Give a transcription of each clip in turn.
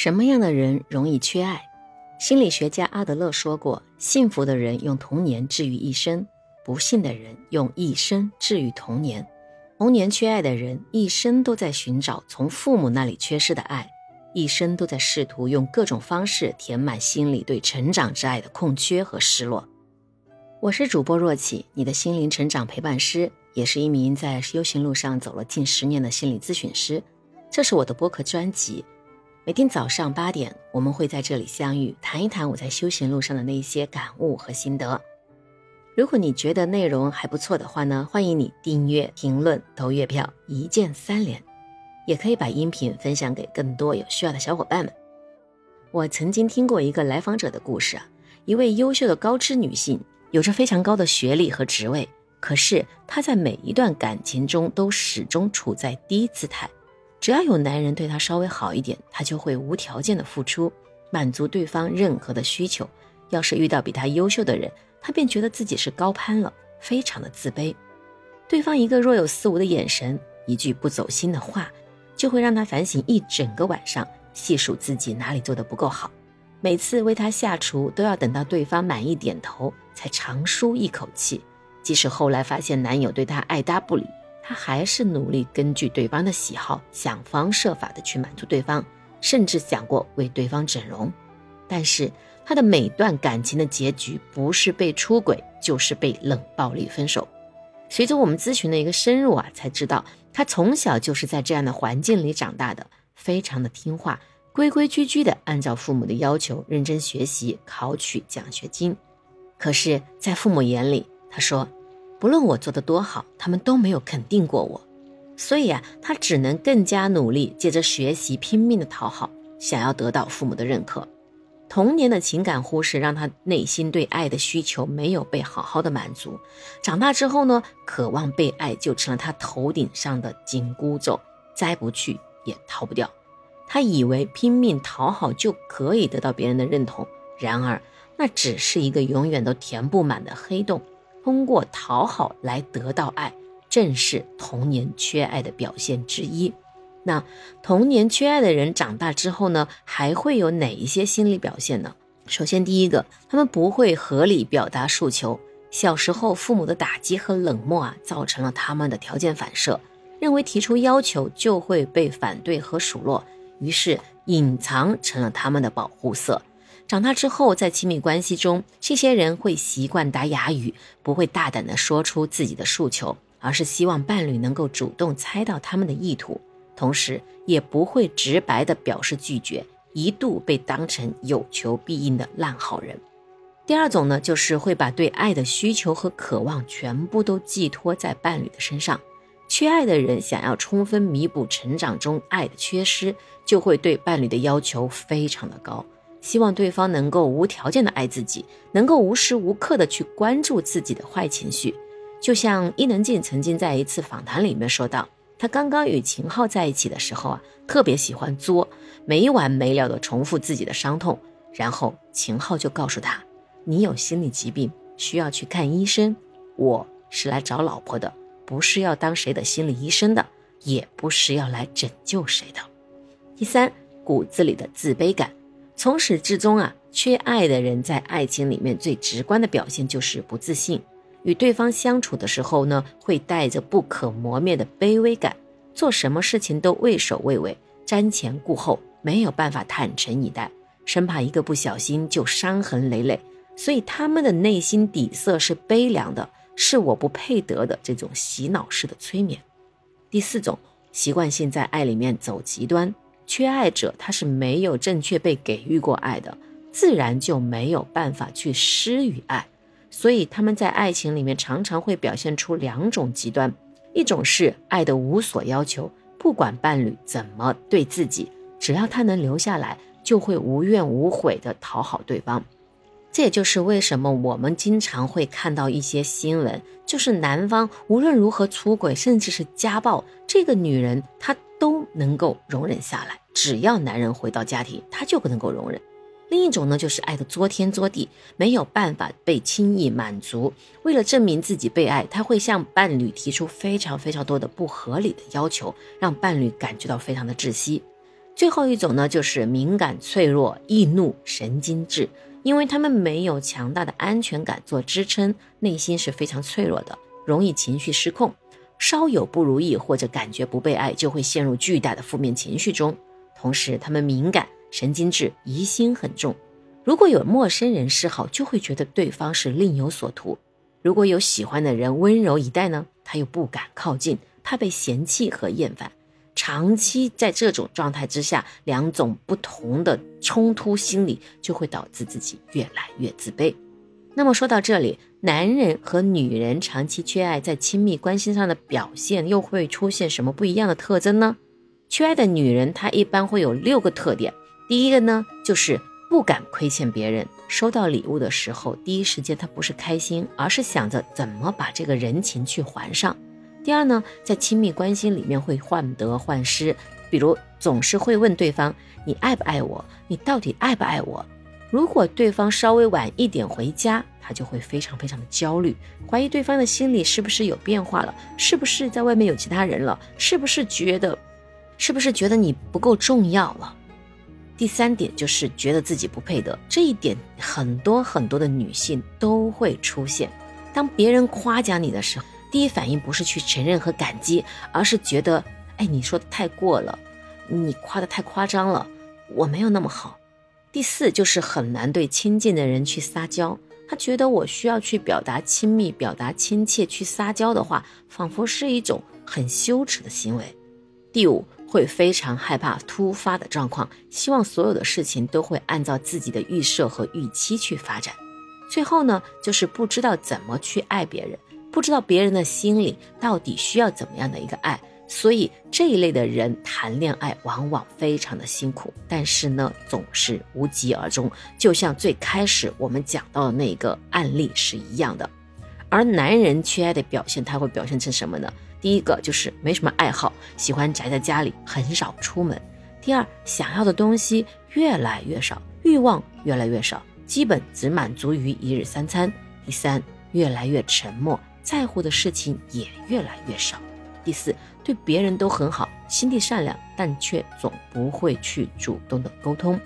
什么样的人容易缺爱？心理学家阿德勒说过：幸福的人用童年治愈一生，不幸的人用一生治愈童年。童年缺爱的人，一生都在寻找从父母那里缺失的爱，一生都在试图用各种方式填满心里对成长之爱的空缺和失落。我是主播若启，你的心灵成长陪伴师，也是一名在修行路上走了近十年的心理咨询师。这是我的播客专辑。每天早上八点，我们会在这里相遇，谈一谈我在修行路上的那些感悟和心得。如果你觉得内容还不错的话呢，欢迎你订阅、评论、投月票，一键三连。也可以把音频分享给更多有需要的小伙伴们。我曾经听过一个来访者的故事啊，一位优秀的高知女性，有着非常高的学历和职位，可是她在每一段感情中都始终处在低姿态。只要有男人对她稍微好一点，她就会无条件的付出，满足对方任何的需求。要是遇到比她优秀的人，她便觉得自己是高攀了，非常的自卑。对方一个若有似无的眼神，一句不走心的话，就会让她反省一整个晚上，细数自己哪里做的不够好。每次为他下厨，都要等到对方满意点头，才长舒一口气。即使后来发现男友对她爱搭不理。他还是努力根据对方的喜好，想方设法的去满足对方，甚至想过为对方整容。但是他的每段感情的结局，不是被出轨，就是被冷暴力分手。随着我们咨询的一个深入啊，才知道他从小就是在这样的环境里长大的，非常的听话，规规矩矩的按照父母的要求认真学习，考取奖学金。可是，在父母眼里，他说。不论我做的多好，他们都没有肯定过我，所以啊，他只能更加努力，借着学习拼命的讨好，想要得到父母的认可。童年的情感忽视，让他内心对爱的需求没有被好好的满足。长大之后呢，渴望被爱就成了他头顶上的紧箍咒，摘不去也逃不掉。他以为拼命讨好就可以得到别人的认同，然而那只是一个永远都填不满的黑洞。通过讨好来得到爱，正是童年缺爱的表现之一。那童年缺爱的人长大之后呢，还会有哪一些心理表现呢？首先，第一个，他们不会合理表达诉求。小时候父母的打击和冷漠啊，造成了他们的条件反射，认为提出要求就会被反对和数落，于是隐藏成了他们的保护色。长大之后，在亲密关系中，这些人会习惯打哑语，不会大胆地说出自己的诉求，而是希望伴侣能够主动猜到他们的意图，同时也不会直白地表示拒绝，一度被当成有求必应的烂好人。第二种呢，就是会把对爱的需求和渴望全部都寄托在伴侣的身上。缺爱的人想要充分弥补成长中爱的缺失，就会对伴侣的要求非常的高。希望对方能够无条件的爱自己，能够无时无刻的去关注自己的坏情绪。就像伊能静曾经在一次访谈里面说到，她刚刚与秦昊在一起的时候啊，特别喜欢作，没完没了的重复自己的伤痛。然后秦昊就告诉他：“你有心理疾病，需要去看医生。我是来找老婆的，不是要当谁的心理医生的，也不是要来拯救谁的。”第三，骨子里的自卑感。从始至终啊，缺爱的人在爱情里面最直观的表现就是不自信。与对方相处的时候呢，会带着不可磨灭的卑微感，做什么事情都畏首畏尾、瞻前顾后，没有办法坦诚以待，生怕一个不小心就伤痕累累。所以他们的内心底色是悲凉的，是我不配得的这种洗脑式的催眠。第四种，习惯性在爱里面走极端。缺爱者，他是没有正确被给予过爱的，自然就没有办法去施予爱，所以他们在爱情里面常常会表现出两种极端：一种是爱的无所要求，不管伴侣怎么对自己，只要他能留下来，就会无怨无悔的讨好对方。这也就是为什么我们经常会看到一些新闻，就是男方无论如何出轨，甚至是家暴，这个女人她。都能够容忍下来，只要男人回到家庭，她就不能够容忍。另一种呢，就是爱的作天作地，没有办法被轻易满足。为了证明自己被爱，他会向伴侣提出非常非常多的不合理的要求，让伴侣感觉到非常的窒息。最后一种呢，就是敏感、脆弱、易怒、神经质，因为他们没有强大的安全感做支撑，内心是非常脆弱的，容易情绪失控，稍有不如意或者感觉不被爱，就会陷入巨大的负面情绪中。同时，他们敏感、神经质、疑心很重，如果有陌生人示好，就会觉得对方是另有所图；如果有喜欢的人温柔以待呢，他又不敢靠近，怕被嫌弃和厌烦。长期在这种状态之下，两种不同的冲突心理就会导致自己越来越自卑。那么说到这里，男人和女人长期缺爱，在亲密关系上的表现又会出现什么不一样的特征呢？缺爱的女人，她一般会有六个特点。第一个呢，就是不敢亏欠别人，收到礼物的时候，第一时间她不是开心，而是想着怎么把这个人情去还上。第二呢，在亲密关系里面会患得患失，比如总是会问对方：“你爱不爱我？你到底爱不爱我？”如果对方稍微晚一点回家，他就会非常非常的焦虑，怀疑对方的心里是不是有变化了，是不是在外面有其他人了，是不是觉得，是不是觉得你不够重要了？第三点就是觉得自己不配得，这一点很多很多的女性都会出现。当别人夸奖你的时候。第一反应不是去承认和感激，而是觉得，哎，你说的太过了，你夸的太夸张了，我没有那么好。第四就是很难对亲近的人去撒娇，他觉得我需要去表达亲密、表达亲切，去撒娇的话，仿佛是一种很羞耻的行为。第五，会非常害怕突发的状况，希望所有的事情都会按照自己的预设和预期去发展。最后呢，就是不知道怎么去爱别人。不知道别人的心里到底需要怎么样的一个爱，所以这一类的人谈恋爱往往非常的辛苦，但是呢总是无疾而终，就像最开始我们讲到的那个案例是一样的。而男人缺爱的表现，他会表现成什么呢？第一个就是没什么爱好，喜欢宅在家里，很少出门；第二，想要的东西越来越少，欲望越来越少，基本只满足于一日三餐；第三，越来越沉默。在乎的事情也越来越少。第四，对别人都很好，心地善良，但却总不会去主动的沟通。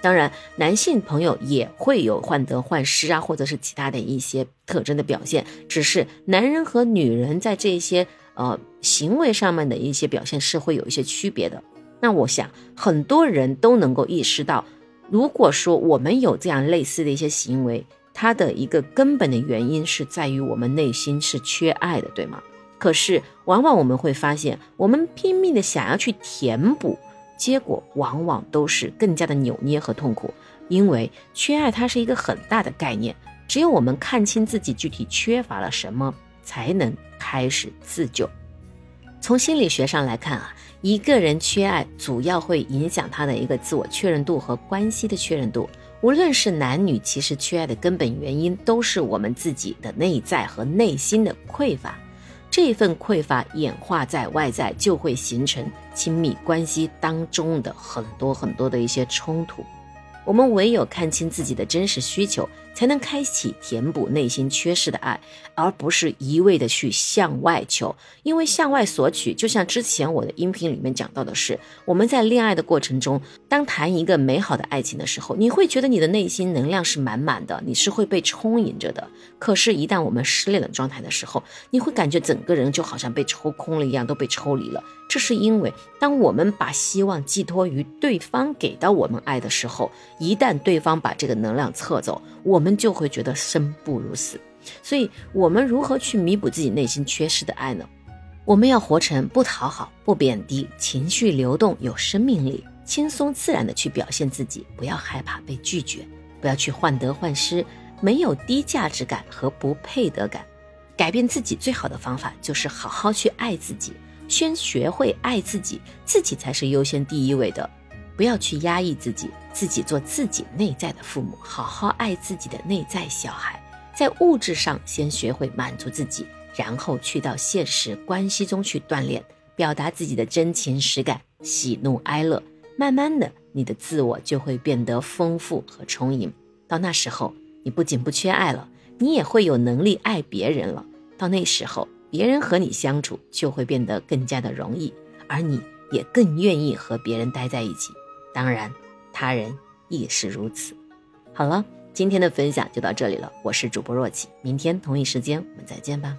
当然，男性朋友也会有患得患失啊，或者是其他的一些特征的表现。只是男人和女人在这些呃行为上面的一些表现是会有一些区别的。那我想很多人都能够意识到，如果说我们有这样类似的一些行为。它的一个根本的原因是在于我们内心是缺爱的，对吗？可是往往我们会发现，我们拼命的想要去填补，结果往往都是更加的扭捏和痛苦。因为缺爱它是一个很大的概念，只有我们看清自己具体缺乏了什么，才能开始自救。从心理学上来看啊，一个人缺爱，主要会影响他的一个自我确认度和关系的确认度。无论是男女，其实缺爱的根本原因都是我们自己的内在和内心的匮乏。这份匮乏演化在外在，就会形成亲密关系当中的很多很多的一些冲突。我们唯有看清自己的真实需求，才能开启填补内心缺失的爱，而不是一味的去向外求。因为向外索取，就像之前我的音频里面讲到的是，我们在恋爱的过程中，当谈一个美好的爱情的时候，你会觉得你的内心能量是满满的，你是会被充盈着的。可是，一旦我们失恋的状态的时候，你会感觉整个人就好像被抽空了一样，都被抽离了。这是因为，当我们把希望寄托于对方给到我们爱的时候，一旦对方把这个能量撤走，我们就会觉得生不如死。所以，我们如何去弥补自己内心缺失的爱呢？我们要活成不讨好、不贬低，情绪流动、有生命力，轻松自然的去表现自己，不要害怕被拒绝，不要去患得患失，没有低价值感和不配得感。改变自己最好的方法就是好好去爱自己。先学会爱自己，自己才是优先第一位的，不要去压抑自己，自己做自己内在的父母，好好爱自己的内在小孩。在物质上先学会满足自己，然后去到现实关系中去锻炼，表达自己的真情实感，喜怒哀乐。慢慢的，你的自我就会变得丰富和充盈。到那时候，你不仅不缺爱了，你也会有能力爱别人了。到那时候。别人和你相处就会变得更加的容易，而你也更愿意和别人待在一起。当然，他人亦是如此。好了，今天的分享就到这里了。我是主播若琪，明天同一时间我们再见吧。